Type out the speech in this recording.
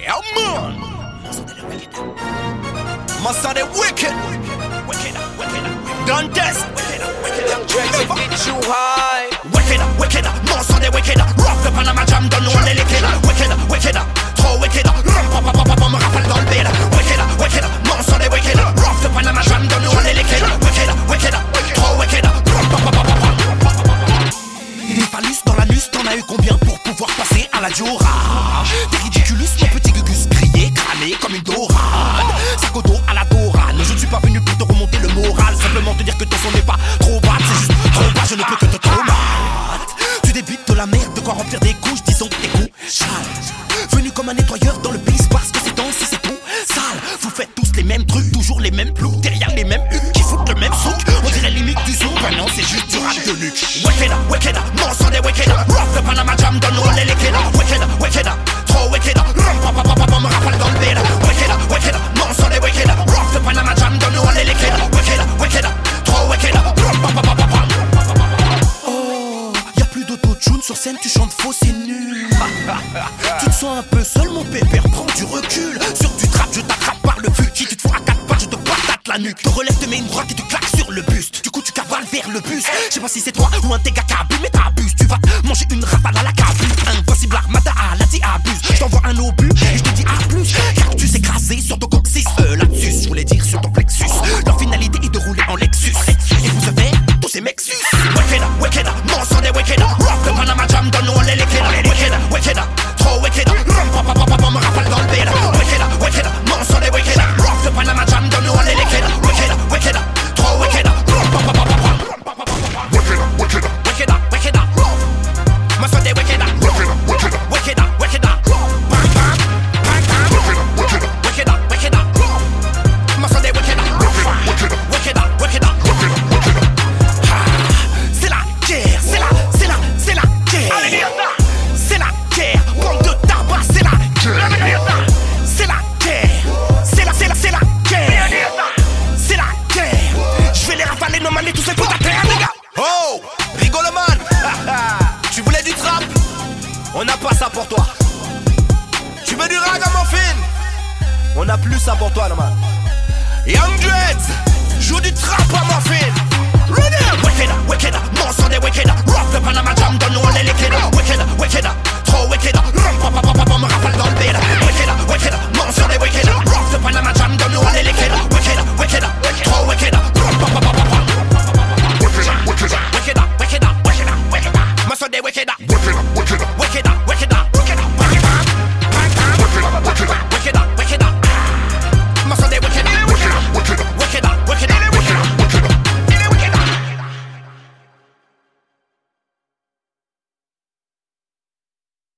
Yeah, the wicked. Wicked, wicked. Wicked, the Panama Jam, don't know. Wicked, wicked. Wicked. Wicked, wicked. Wicked. Rock the Panama Jam, don't. Wicked, wicked. Wicked. Eu combien pour pouvoir passer à la Sac au dos à la dorade, je ne suis pas venu pour te remonter le moral. Simplement te dire que ton son n'est pas trop bas, c'est juste trop bas, je ne peux que te tomate Tu débites de la merde, de quoi remplir des couches, disons tes coups Venu comme un nettoyeur dans le pays parce que c'est temps si c'est tout sale. Vous faites tous les mêmes trucs, toujours les mêmes ploucs, derrière les mêmes hucs qui foutent le même souk. On dirait limite du zouk, ben non c'est juste du rap de nuque Wicked, wicked, monstre des wicked Rock the Panama Jam, donne-nous les liquides Wicked, wicked, scène, tu chantes faux, c'est nul. tu te sens un peu seul, mon pépère, prends du recul. Sur du trap, je t'attrape par le cul. Si tu te fous à quatre pattes, je te patate la nuque. Te relève, te mets une droite et tu claques sur le buste. Du coup, tu cavales vers le bus. Je sais pas si c'est toi ou un de tes gars qui abuse, mais t'abuses. Tu vas te manger une rafale On n'a pas ça pour toi. Tu veux du ragamuffin On n'a plus ça pour toi, là, man. Young Dreads, joue du trap